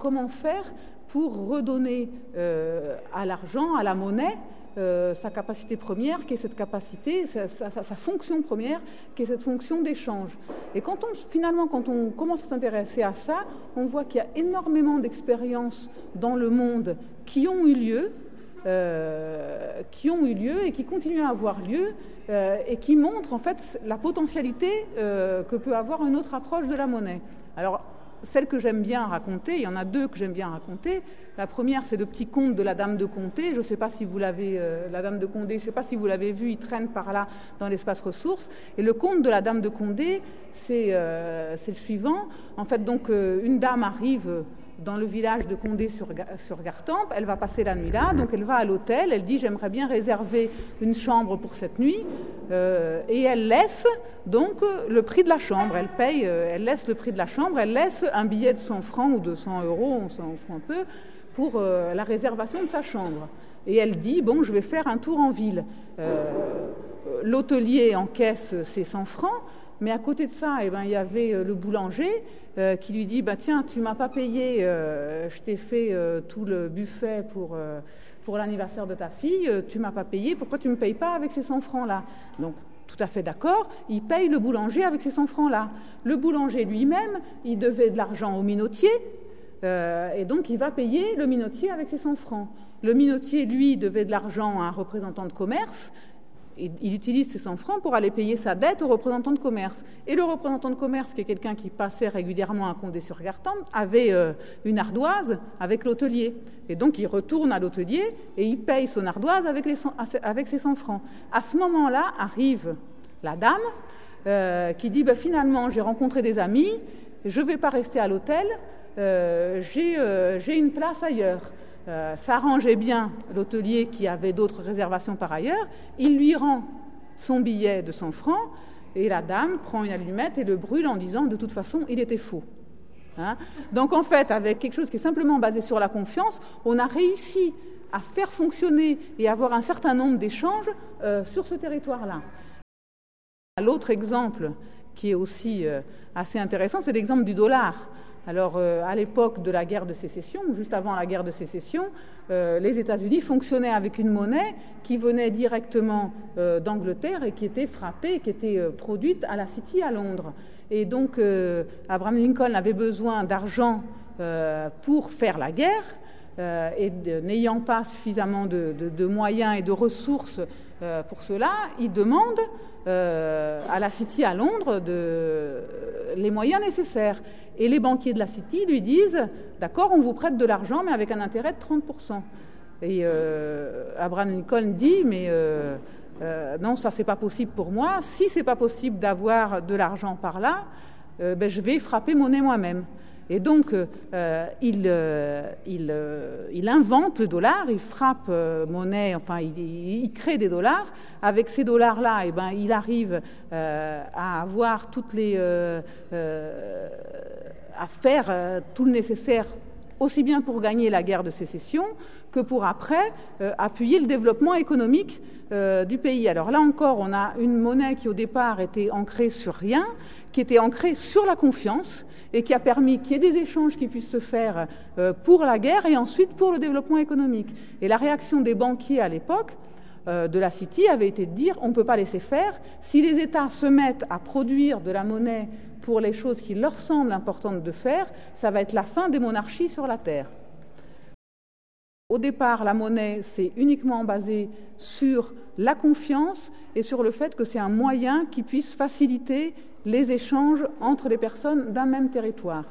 comment faire pour redonner euh, à l'argent, à la monnaie, euh, sa capacité première, qui est cette capacité, sa, fonction première, qui est cette fonction d'échange. Et quand on, finalement, quand on commence à s'intéresser à ça, on voit qu'il y a énormément d'expériences dans le monde qui ont eu lieu, euh, qui ont eu lieu et qui continuent à avoir lieu et qui montrent en fait la potentialité que peut avoir une autre approche de la monnaie. Alors, celle que j'aime bien raconter, il y en a deux que j'aime bien raconter. La première, c'est le petit conte de la Dame de Condé. Je ne sais pas si vous l'avez, euh, la Dame de Condé, je sais pas si vous l'avez vu, il traîne par là dans l'espace ressources. Et le conte de la Dame de Condé, c'est, euh, le suivant. En fait, donc, euh, une dame arrive dans le village de Condé sur, sur Gartempe. Elle va passer la nuit là, donc elle va à l'hôtel. Elle dit J'aimerais bien réserver une chambre pour cette nuit. Euh, et elle laisse donc le prix de la chambre. Elle paye, euh, elle laisse le prix de la chambre. Elle laisse un billet de 100 francs ou de 100 euros, on s'en fout un peu, pour euh, la réservation de sa chambre. Et elle dit Bon, je vais faire un tour en ville. L'hôtelier encaisse ses 100 francs. Mais à côté de ça, eh ben, il y avait le boulanger euh, qui lui dit bah, Tiens, tu m'as pas payé, euh, je t'ai fait euh, tout le buffet pour, pour l'anniversaire de ta fille, tu m'as pas payé, pourquoi tu ne me payes pas avec ces 100 francs-là? Donc, tout à fait d'accord, il paye le boulanger avec ces 100 francs-là. Le boulanger lui-même, il devait de l'argent au minotier, et donc il va payer le minotier avec ses 100 francs. Le minotier, lui, devait de l'argent à un représentant de commerce, il utilise ces 100 francs pour aller payer sa dette au représentant de commerce. Et le représentant de commerce, qui est quelqu'un qui passait régulièrement à Condé-sur-Gartempe, avait euh, une ardoise avec l'hôtelier. Et donc il retourne à l'hôtelier et il paye son ardoise avec, ses 100 francs. À ce moment-là arrive la dame euh, qui dit bah, finalement j'ai rencontré des amis, je ne vais pas rester à l'hôtel, euh, j'ai une place ailleurs. Euh, s'arrangeait bien l'hôtelier qui avait d'autres réservations par ailleurs, il lui rend son billet de 100 francs et la dame prend une allumette et le brûle en disant de toute façon il était faux. Hein. Donc en fait, avec quelque chose qui est simplement basé sur la confiance, on a réussi à faire fonctionner et avoir un certain nombre d'échanges euh, sur ce territoire-là. L'autre exemple qui est aussi euh, assez intéressant, c'est l'exemple du dollar. Alors, euh, à l'époque de la guerre de sécession, juste avant la guerre de sécession, euh, les États-Unis fonctionnaient avec une monnaie qui venait directement euh, d'Angleterre et qui était frappée, qui était produite à la City à Londres. Et donc, Abraham Lincoln avait besoin d'argent pour faire la guerre, et n'ayant pas suffisamment de, moyens et de ressources pour cela, il demande à la City à Londres les moyens nécessaires. Et les banquiers de la City lui disent D'accord, on vous prête de l'argent, mais avec un intérêt de 30%. Et euh, Abraham Lincoln dit Mais euh, euh, non, ça, c'est pas possible pour moi. Si c'est pas possible d'avoir de l'argent par là, ben, je vais frapper monnaie moi-même. Et donc, il, il, invente le dollar, il frappe monnaie, enfin, il, crée des dollars. Avec ces dollars-là, eh ben, il arrive à avoir toutes les à faire euh, tout le nécessaire aussi bien pour gagner la guerre de sécession que pour après euh, appuyer le développement économique euh, du pays. Alors là encore, on a une monnaie qui au départ était ancrée sur rien, qui était ancrée sur la confiance et qui a permis qu'il y ait des échanges qui puissent se faire pour la guerre et ensuite pour le développement économique. Et la réaction des banquiers à l'époque, de la City avait été de dire on ne peut pas laisser faire. Si les États se mettent à produire de la monnaie pour les choses qui leur semblent importantes de faire, ça va être la fin des monarchies sur la Terre. Au départ, la monnaie, c'est uniquement basé sur la confiance et sur le fait que c'est un moyen qui puisse faciliter les échanges entre les personnes d'un même territoire.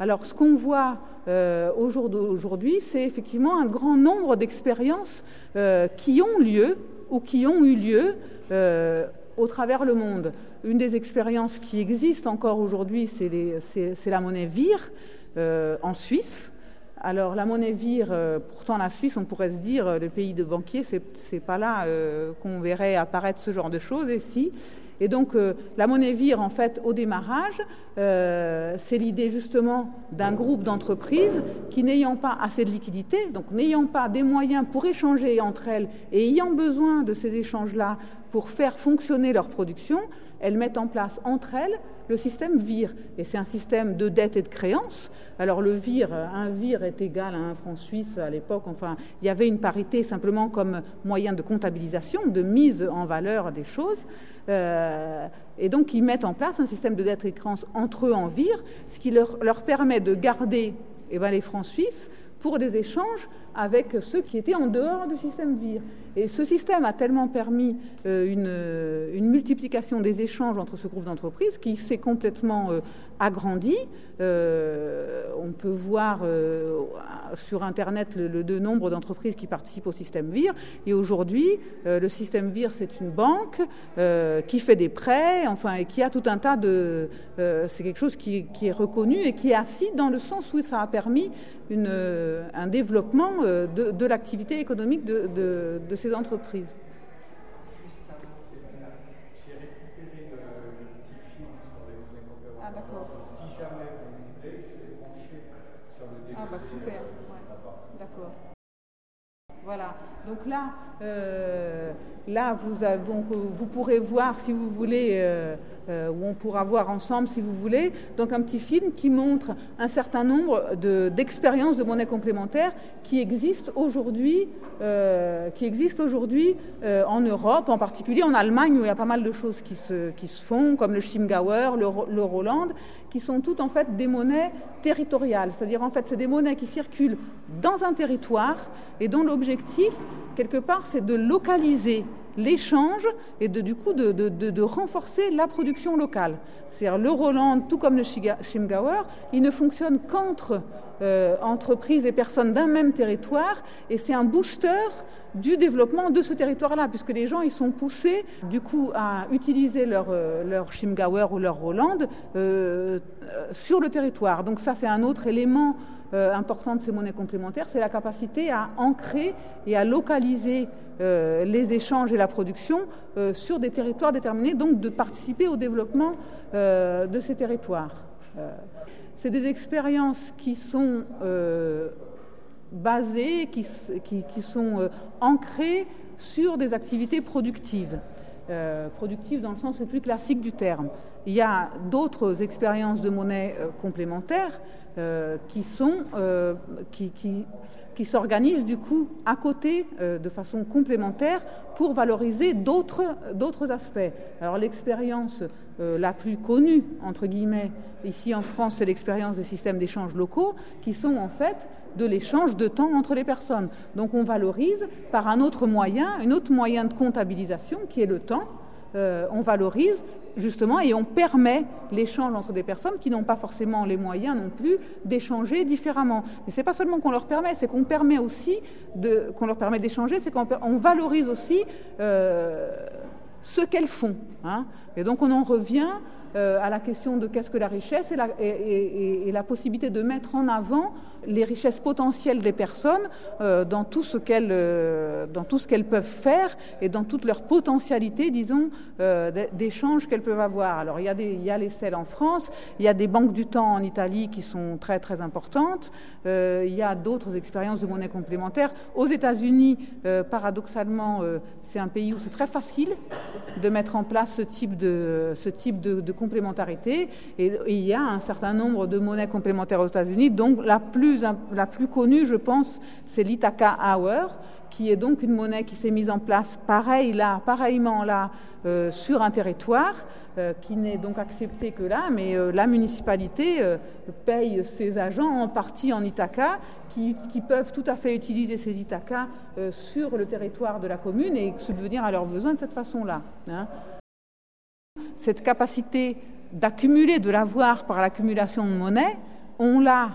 Alors, ce qu'on voit euh, au jour d'aujourd'hui, c'est effectivement un grand nombre d'expériences euh, qui ont lieu ou qui ont eu lieu euh, au travers le monde. Une des expériences qui existent encore aujourd'hui, c'est la monnaie VIR euh, en Suisse. Alors la monnaie VIR, euh, pourtant la Suisse, on pourrait se dire, euh, le pays de banquiers, c'est pas là qu'on verrait apparaître ce genre de choses, et si. Et donc la monnaie VIR, en fait, au démarrage, c'est l'idée justement d'un groupe d'entreprises qui, n'ayant pas assez de liquidités, donc n'ayant pas des moyens pour échanger entre elles et ayant besoin de ces échanges-là pour faire fonctionner leur production, elles mettent en place entre elles le système VIR. Et c'est un système de dette et de créance. Alors le VIR, un VIR est égal à un franc suisse à l'époque. Enfin, il y avait une parité simplement comme moyen de comptabilisation, de mise en valeur des choses. Euh, et donc ils mettent en place un système de dette et de entre eux en VIR, ce qui leur, leur permet de garder eh ben, les francs suisses pour des échanges avec ceux qui étaient en dehors du système VIR. Et ce système a tellement permis euh, une, une, multiplication des échanges entre ce groupe d'entreprises qui s'est complètement euh, agrandi. Euh, on peut voir euh, sur Internet le, nombre d'entreprises qui participent au système VIR. Et aujourd'hui, euh, le système VIR, c'est une banque qui fait des prêts, enfin, et qui a tout un tas de... c'est quelque chose qui, est reconnu et qui est assis dans le sens où ça a permis un développement de, de l'activité économique de, de, ces entreprises. Ah Ah bah super, d'accord. Voilà, donc là, euh, là vous, avez, donc, vous pourrez voir si vous voulez, euh, euh, ou on pourra voir ensemble si vous voulez, donc un petit film qui montre un certain nombre d'expériences de, de, monnaie complémentaire qui existent aujourd'hui, euh, euh, en Europe, en particulier en Allemagne où il y a pas mal de choses qui se, font, comme le Chiemgauer, le, le Roland, qui sont toutes en fait des monnaies territoriales, c'est-à-dire en fait c'est des monnaies qui circulent dans un territoire et dont l'objectif quelque part c'est de localiser l'échange et de, du coup de, renforcer la production locale. C'est-à-dire le Roland, tout comme le Chiemgauer, il ne fonctionne qu'entre euh, entreprises et personnes d'un même territoire et c'est un booster du développement de ce territoire-là, puisque les gens ils sont poussés du coup à utiliser leur, euh, leur Chiemgauer ou leur Roland euh, sur le territoire. Donc ça c'est un autre élément euh, important de ces monnaies complémentaires, c'est la capacité à ancrer et à localiser euh, les échanges et la production euh, sur des territoires déterminés, donc de participer au développement euh, de ces territoires. C'est des expériences qui sont basées, qui, sont ancrées sur des activités productives. productives dans le sens le plus classique du terme. Il y a d'autres expériences de monnaie complémentaires qui sont qui, qui s'organisent du coup à côté euh, de façon complémentaire pour valoriser d'autres aspects. Alors l'expérience euh, la plus connue entre guillemets ici en France, c'est l'expérience des systèmes d'échange locaux qui sont en fait de l'échange de temps entre les personnes. Donc on valorise par un autre moyen, un autre moyen de comptabilisation qui est le temps. Euh, on valorise justement et on permet l'échange entre des personnes qui n'ont pas forcément les moyens non plus d'échanger différemment. Mais c'est pas seulement qu'on leur permet, c'est qu'on permet aussi qu'on leur permet d'échanger, c'est qu'on on valorise aussi euh, ce qu'elles font. Hein. Et donc on en revient euh, à la question de qu'est-ce que la richesse et la, possibilité de mettre en avant les richesses potentielles des personnes euh, dans tout ce qu'elles euh, qu'elles peuvent faire et dans toute leur potentialité disons euh, d'échanges qu'elles peuvent avoir. Alors il y a les selles en France il y a des banques du temps en Italie qui sont très très importantes il y a d'autres expériences de monnaie complémentaire. Aux États-Unis paradoxalement c'est un pays où c'est très facile de mettre en place ce type de ce type de complémentarité et, il y a un certain nombre de monnaies complémentaires aux États-Unis donc la plus la plus connue, je pense, c'est l'Ithaca Hour, qui est donc une monnaie qui s'est mise en place pareil là, pareillement là, euh, sur un territoire, euh, qui n'est donc accepté que là, mais euh, la municipalité paye ses agents en partie en Ithaca, qui, peuvent tout à fait utiliser ces Ithaca euh, sur le territoire de la commune et subvenir à leurs besoins de cette façon-là. Hein. Cette capacité d'accumuler de l'avoir par l'accumulation de monnaie, on l'a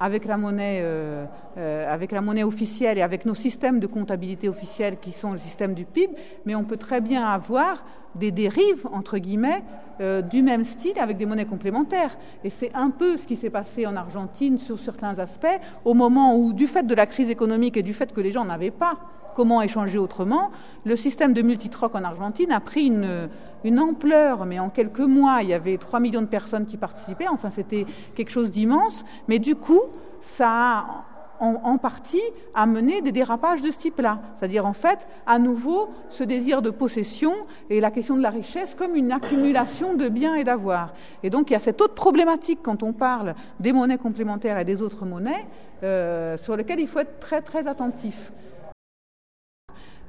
avec la monnaie euh, euh, avec la monnaie officielle et avec nos systèmes de comptabilité officielle qui sont le système du PIB, mais on peut très bien avoir des dérives entre guillemets euh, du même style avec des monnaies complémentaires. Et c'est un peu ce qui s'est passé en Argentine sur certains aspects, au moment où, du fait de la crise économique et du fait que les gens n'avaient pas comment échanger autrement, le système de multitroc en Argentine a pris une, une ampleur, mais en quelques mois, il y avait 3 millions de personnes qui participaient, enfin c'était quelque chose d'immense, mais du coup, ça a en, partie amener des dérapages de ce type-là. C'est-à-dire, en fait, à nouveau, ce désir de possession et la question de la richesse comme une accumulation de biens et d'avoirs. Et donc, il y a cette autre problématique quand on parle des monnaies complémentaires et des autres monnaies, euh, sur lesquelles il faut être très, très attentif.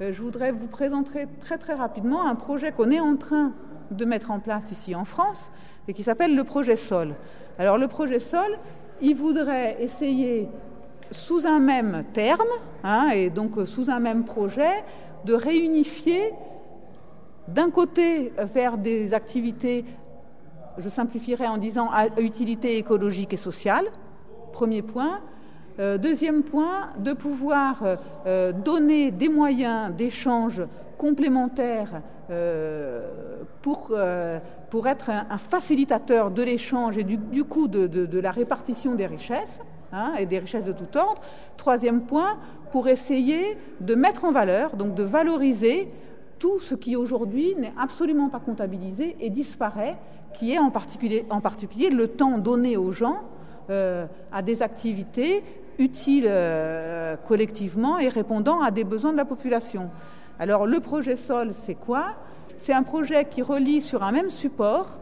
Euh, je voudrais vous présenter très, très rapidement un projet qu'on est en train de mettre en place ici en France et qui s'appelle le projet SOL. Alors, le projet SOL, il voudrait essayer sous un même terme, hein, et donc sous un même projet, de réunifier d'un côté vers des activités, je simplifierai en disant utilité écologique et sociale, premier point. Euh, deuxième point, de pouvoir euh, donner des moyens d'échange complémentaires euh, pour, pour être un, facilitateur de l'échange et du, coup de la répartition des richesses. Hein, et des richesses de tout ordre. Troisième point, pour essayer de mettre en valeur, donc de valoriser tout ce qui aujourd'hui n'est absolument pas comptabilisé et disparaît, qui est en particulier, le temps donné aux gens euh, à des activités utiles euh, collectivement et répondant à des besoins de la population. Alors le projet SOL, c'est quoi? C'est un projet qui relie sur un même support,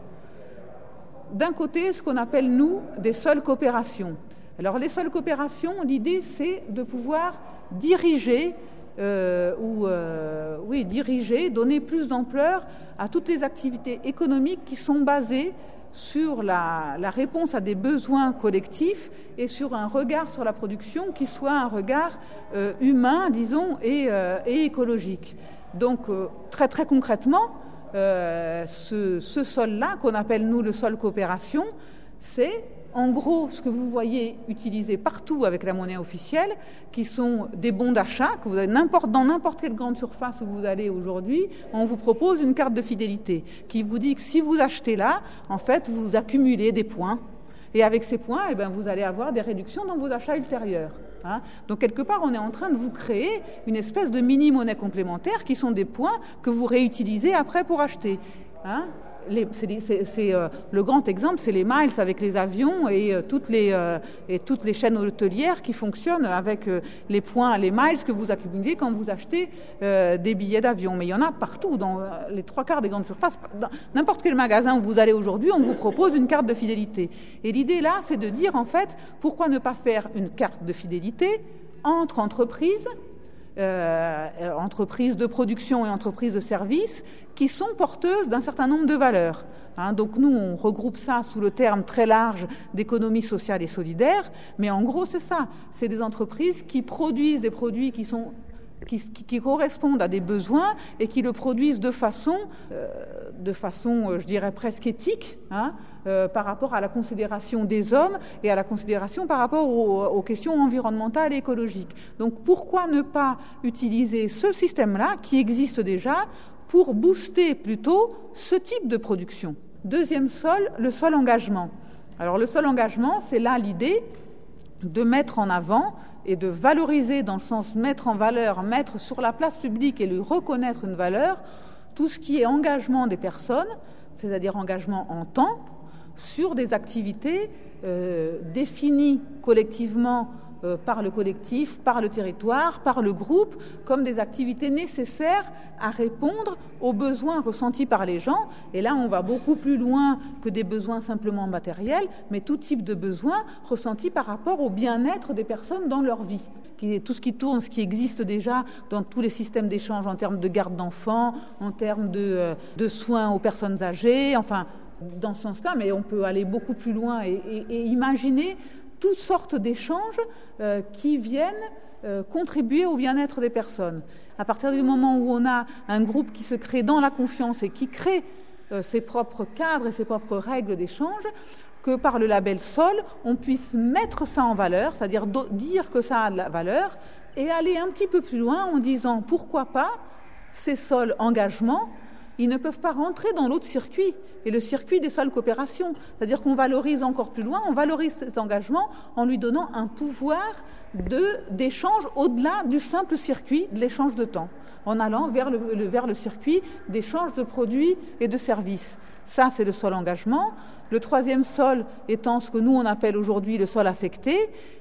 d'un côté, ce qu'on appelle, nous, des sols coopérations. Alors les seules coopérations, l'idée c'est de pouvoir diriger euh, ou euh, diriger, donner plus d'ampleur à toutes les activités économiques qui sont basées sur la, réponse à des besoins collectifs et sur un regard sur la production qui soit un regard euh, humain, disons, et, écologique. Donc très très concrètement, ce, ce sol-là, qu'on appelle nous le sol coopération, c'est en gros ce que vous voyez utilisé partout avec la monnaie officielle, qui sont des bons d'achat, que vous avez dans n'importe quelle grande surface où vous allez aujourd'hui, on vous propose une carte de fidélité qui vous dit que si vous achetez là, en fait, vous accumulez des points. Et avec ces points, eh bien, vous allez avoir des réductions dans vos achats ultérieurs. Hein. Donc quelque part, on est en train de vous créer une espèce de mini-monnaie complémentaire qui sont des points que vous réutilisez après pour acheter. Hein c'est euh, le grand exemple, c'est les miles avec les avions et, euh, toutes, les, euh, et toutes les chaînes hôtelières qui fonctionnent avec les points, les miles que vous accumulez quand vous achetez des billets d'avion. Mais il y en a partout, dans les trois quarts des grandes surfaces. N'importe quel magasin où vous allez aujourd'hui, on vous propose une carte de fidélité. Et l'idée là, c'est de dire en fait, pourquoi ne pas faire une carte de fidélité entre entreprises euh, entreprises de production et entreprises de services qui sont porteuses d'un certain nombre de valeurs. Hein. donc nous, on regroupe ça sous le terme très large d'économie sociale et solidaire, mais en gros, c'est ça. C'est des entreprises qui produisent des produits qui correspondent à des besoins et qui le produisent de façon, euh, de façon euh, je dirais presque éthique, hein, euh, par rapport à la considération des hommes et à la considération par rapport aux, questions environnementales et écologiques. Donc pourquoi ne pas utiliser ce système-là qui existe déjà pour booster plutôt ce type de production? Deuxième sol, le sol engagement. Alors le sol engagement, c'est là l'idée de mettre en avant et de valoriser dans le sens mettre en valeur, mettre sur la place publique et lui reconnaître une valeur, tout ce qui est engagement des personnes, c'est-à-dire engagement en temps, sur des activités euh, définies collectivement euh, par le collectif, par le territoire, par le groupe, comme des activités nécessaires à répondre aux besoins ressentis par les gens. Et là, on va beaucoup plus loin que des besoins simplement matériels, mais tout type de besoins ressentis par rapport au bien-être des personnes dans leur vie. Tout ce qui tourne, ce qui existe déjà dans tous les systèmes d'échange en termes de garde d'enfants, en termes de, euh, soins aux personnes âgées, enfin, dans ce sens-là, mais on peut aller beaucoup plus loin et imaginer toutes sortes d'échanges euh, qui viennent euh, contribuer au bien-être des personnes. À partir du moment où on a un groupe qui se crée dans la confiance et qui crée ses propres cadres et ses propres règles d'échange, que par le label Sol, on puisse mettre ça en valeur, c'est-à-dire dire que ça a de la valeur, et aller un petit peu plus loin en disant pourquoi pas ces sols engagements ils ne peuvent pas rentrer dans l'autre circuit, et le circuit des seules coopérations. C'est-à-dire qu'on valorise encore plus loin, on valorise cet engagement en lui donnant un pouvoir d'échange au-delà du simple circuit de l'échange de temps, en allant vers le, vers le circuit d'échange de produits et de services. Ça, c'est le seul engagement. Le troisième sol étant ce que nous on appelle aujourd'hui le sol affecté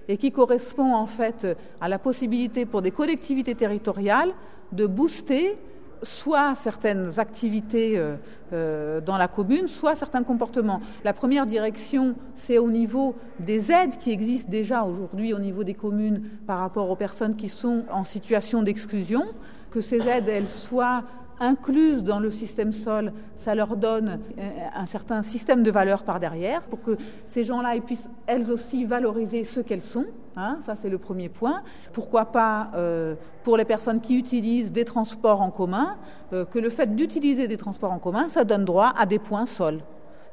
et qui correspond en fait à la possibilité pour des collectivités territoriales de booster soit certaines activités euh, euh, dans la commune, soit certains comportements. La première direction, c'est au niveau des aides qui existent déjà aujourd'hui au niveau des communes par rapport aux personnes qui sont en situation d'exclusion, que ces aides, elles soient incluses dans le système sol, ça leur donne euh, un certain système de valeurs par derrière pour que ces gens-là puissent elles aussi valoriser ce qu'elles sont. Hein, ça, c'est le premier point. Pourquoi pas euh, pour les personnes qui utilisent des transports en commun, euh, que le fait d'utiliser des transports en commun, ça donne droit à des points sol.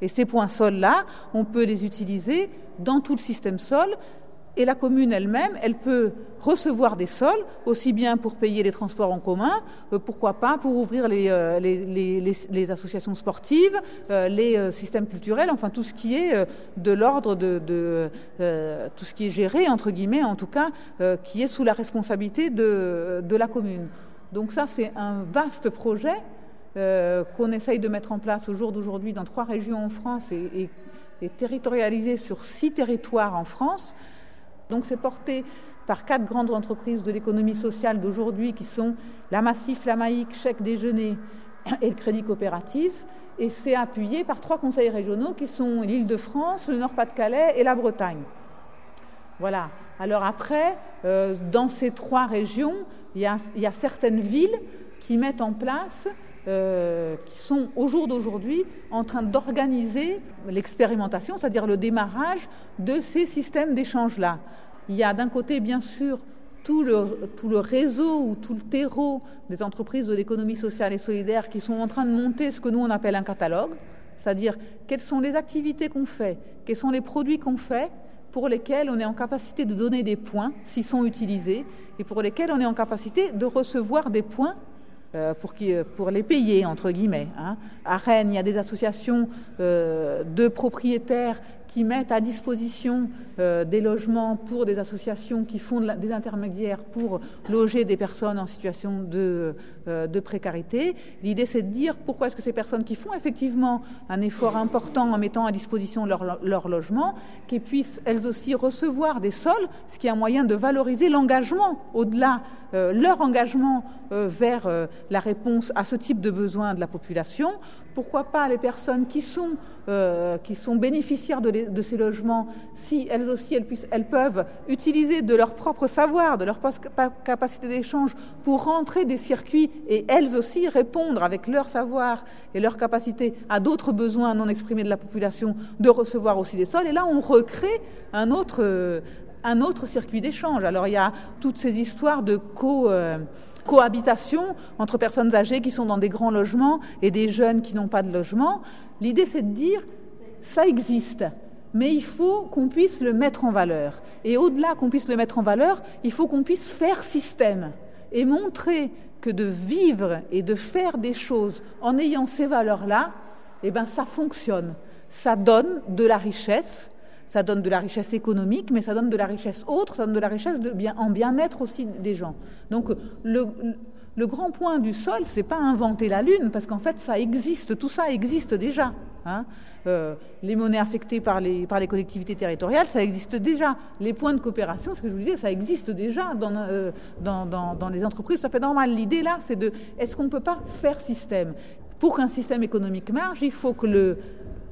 Et ces points sol-là, on peut les utiliser dans tout le système sol et la commune elle-même, elle peut recevoir des sols, aussi bien pour payer les transports en commun, euh, pourquoi pas pour ouvrir les, euh, associations sportives, euh, les systèmes culturels, enfin tout ce qui est de l'ordre de, tout ce qui est géré, entre guillemets, en tout cas, qui est sous la responsabilité de, la commune. Donc ça, c'est un vaste projet qu'on essaye de mettre en place au jour d'aujourd'hui dans trois régions en France et territorialisé sur six territoires en France. Donc c'est porté par quatre grandes entreprises de l'économie sociale d'aujourd'hui qui sont la Massif, la Maïc, Chèque Déjeuner et le Crédit Coopératif. Et c'est appuyé par trois conseils régionaux qui sont l'Île-de-France, le Nord-Pas-de-Calais et la Bretagne. Voilà. Alors après, euh, dans ces trois régions, il y, a, certaines villes qui mettent en place, euh, qui sont au jour d'aujourd'hui en train d'organiser l'expérimentation, c'est-à-dire le démarrage de ces systèmes d'échange-là. Il y a d'un côté, bien sûr, tout le, tout le, réseau ou tout le terreau des entreprises de l'économie sociale et solidaire qui sont en train de monter ce que nous on appelle un catalogue, c'est-à-dire quelles sont les activités qu'on fait, quels sont les produits qu'on fait pour lesquels on est en capacité de donner des points s'ils sont utilisés et pour lesquels on est en capacité de recevoir des points euh, pour, pour, les payer, entre guillemets. Hein. À Rennes, il y a des associations euh, de propriétaires qui mettent à disposition euh, des logements pour des associations qui font des intermédiaires pour loger des personnes en situation de, euh, de précarité. L'idée, c'est de dire pourquoi est-ce que ces personnes qui font effectivement un effort important en mettant à disposition leur, logement, qui puissent elles aussi recevoir des sols, ce qui est un moyen de valoriser l'engagement au-delà, euh, leur engagement vers la réponse à ce type de besoin de la population. Pourquoi pas les personnes qui sont, sont bénéficiaires de, ces logements, si elles aussi elles, peuvent utiliser de leur propre savoir, de leur capacité d'échange pour rentrer des circuits et elles aussi répondre avec leur savoir et leur capacité à d'autres besoins non exprimés de la population de recevoir aussi des sols. Et là, on recrée un autre, autre circuit d'échange. Alors il y a toutes ces histoires de co... Euh, cohabitation entre personnes âgées qui sont dans des grands logements et des jeunes qui n'ont pas de logement. L'idée, c'est de dire, ça existe mais il faut qu'on puisse le mettre en valeur. Et au-delà qu'on puisse le mettre en valeur, il faut qu'on puisse faire système et montrer que de vivre et de faire des choses en ayant ces valeurs-là, eh ben ça fonctionne. Ça donne de la richesse, ça donne de la richesse économique, mais ça donne de la richesse autre, ça donne de la richesse en bien-être aussi des gens. Donc le, grand point du sol, c'est pas inventer la lune, parce qu'en fait, ça existe, tout ça existe déjà. Hein. Euh, les monnaies affectées par les, collectivités territoriales, ça existe déjà. Les points de coopération, ce que je vous disais, ça existe déjà dans, euh, les entreprises, ça fait normal. L'idée là, c'est de, est-ce qu'on ne peut pas faire système? Pour qu'un système économique marche, il faut que le,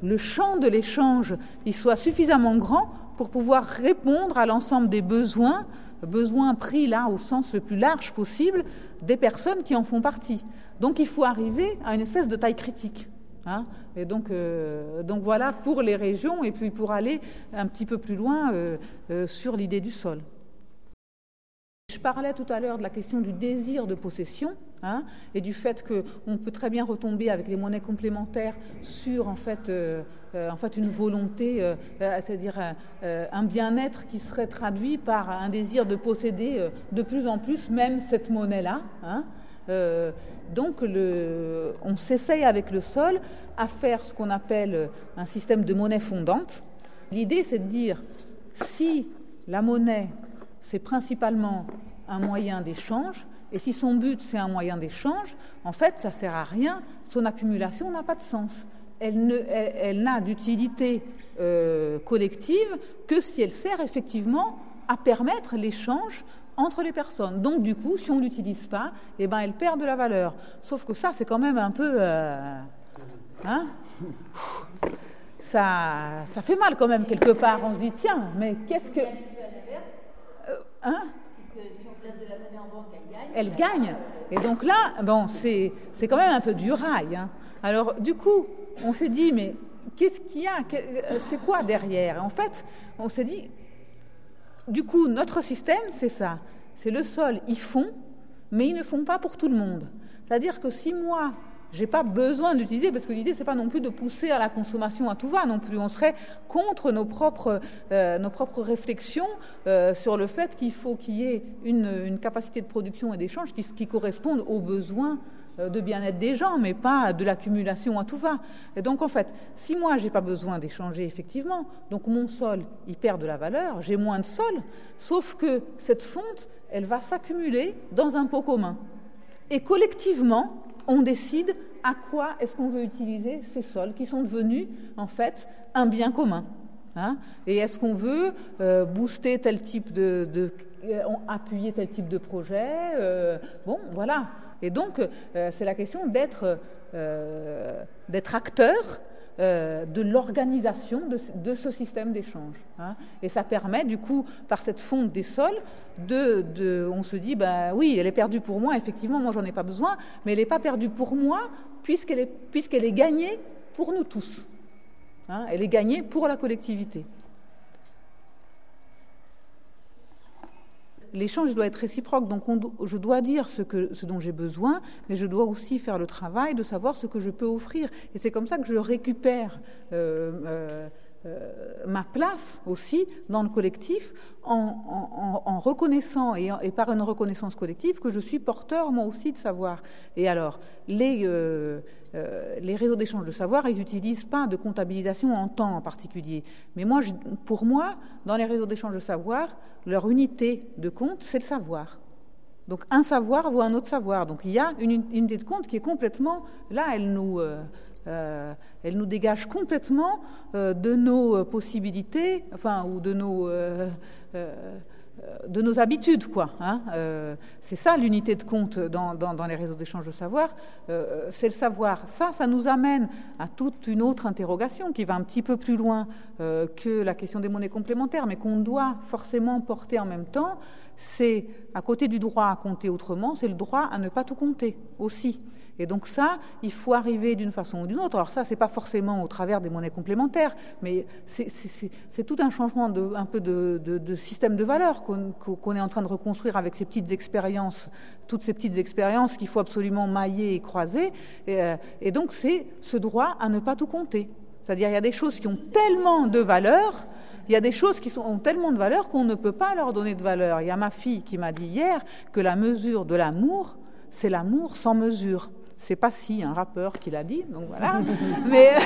le champ de l'échange soit suffisamment grand pour pouvoir répondre à l'ensemble des besoins besoin pris là au sens le plus large possible des personnes qui en font partie. Donc il faut arriver à une espèce de taille critique. Hein. et donc, euh, donc voilà pour les régions et puis pour aller un petit peu plus loin euh, euh, sur l'idée du sol. Je parlais tout à l'heure de la question du désir de possession hein, et du fait qu'on peut très bien retomber avec les monnaies complémentaires sur en fait, euh, euh, en fait une volonté, euh, c'est-à-dire un bien-être qui serait traduit par un désir de posséder de plus en plus même cette monnaie-là. Hein. donc le, on s'essaye avec le sol à faire ce qu'on appelle un système de monnaie fondante. L'idée c'est de dire si la monnaie c'est principalement un moyen d'échange. Et si son but, c'est un moyen d'échange, en fait, ça ne sert à rien. Son accumulation n'a pas de sens. elle, n'a d'utilité euh, collective que si elle sert effectivement à permettre l'échange entre les personnes. Donc du coup, si on ne l'utilise pas, eh ben, elle perd de la valeur. Sauf que ça, c'est quand même un peu... Euh, hein? Ça, ça fait mal quand même quelque part. On se dit, tiens, mais qu'est-ce que... Euh, hein? Elle gagne. Et donc là, bon, c'est quand même un peu du rail. Hein. Alors, du coup, on s'est dit, mais qu'est-ce qu'il y a? C'est quoi derrière? En fait, on s'est dit, du coup, notre système, c'est ça. C'est le sol, ils font, mais ils ne font pas pour tout le monde. C'est-à-dire que si moi, j'ai pas besoin d'utiliser parce que l'idée c'est pas non plus de pousser à la consommation à tout va non plus. On serait contre nos propres euh, nos propres réflexions euh, sur le fait qu'il faut qu'il y ait une, capacité de production et d'échange qui, corresponde aux besoins euh, de bien-être des gens, mais pas de l'accumulation à tout va. Et donc en fait, si moi j'ai pas besoin d'échanger effectivement, donc mon sol il perd de la valeur, j'ai moins de sol, sauf que cette fonte elle va s'accumuler dans un pot commun. Et collectivement, on décide à quoi est-ce qu'on veut utiliser ces sols qui sont devenus en fait un bien commun. Hein. et est-ce qu'on veut euh, booster tel type de, euh, appuyer tel type de projet euh, Bon, voilà. Et donc c'est la question d'être d'être acteur euh, de l'organisation de, ce système d'échange. Hein. Et ça permet, du coup, par cette fonte des sols, de, on se dit, ben oui, elle est perdue pour moi, effectivement, moi j'en ai pas besoin, mais elle n'est pas perdue pour moi puisqu'elle est, est gagnée pour nous tous. Hein. Elle est gagnée pour la collectivité. L'échange doit être réciproque. Donc je dois dire ce, que, ce dont j'ai besoin, mais je dois aussi faire le travail de savoir ce que je peux offrir. Et c'est comme ça que je récupère euh, euh, ma place aussi dans le collectif en, reconnaissant et, par une reconnaissance collective que je suis porteur moi aussi de savoir. Et alors, les, euh, euh, les réseaux d'échange de savoir, ils n'utilisent pas de comptabilisation en temps en particulier. Mais moi, pour moi, dans les réseaux d'échange de savoir, leur unité de compte, c'est le savoir. Donc un savoir vaut un autre savoir. Donc il y a une unité de compte qui est complètement, là, elle nous, euh, elle nous dégage complètement euh, de nos euh, possibilités, enfin, ou de nos, de nos habitudes, quoi. Hein. c'est ça l'unité de compte dans, dans, les réseaux d'échange de savoir, c'est le savoir. Ça, ça nous amène à toute une autre interrogation qui va un petit peu plus loin que la question des monnaies complémentaires, mais qu'on doit forcément porter en même temps. C'est à côté du droit à compter autrement, c'est le droit à ne pas tout compter aussi. Et donc ça, il faut arriver d'une façon ou d'une autre. Alors ça, c'est pas forcément au travers des monnaies complémentaires, mais c'est tout un changement de, un peu de, système de valeurs qu'on est en train de reconstruire avec ces petites expériences, toutes ces petites expériences qu'il faut absolument mailler et croiser. Et, euh, et donc c'est ce droit à ne pas tout compter. C'est-à-dire il y a des choses qui ont tellement de valeur il y a des choses qui ont tellement de valeur qu'on ne peut pas leur donner de valeur. Il y a ma fille qui m'a dit hier que la mesure de l'amour, c'est l'amour sans mesure. C'est pas si un rappeur qui l'a dit, donc voilà. Mais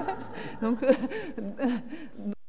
donc, euh,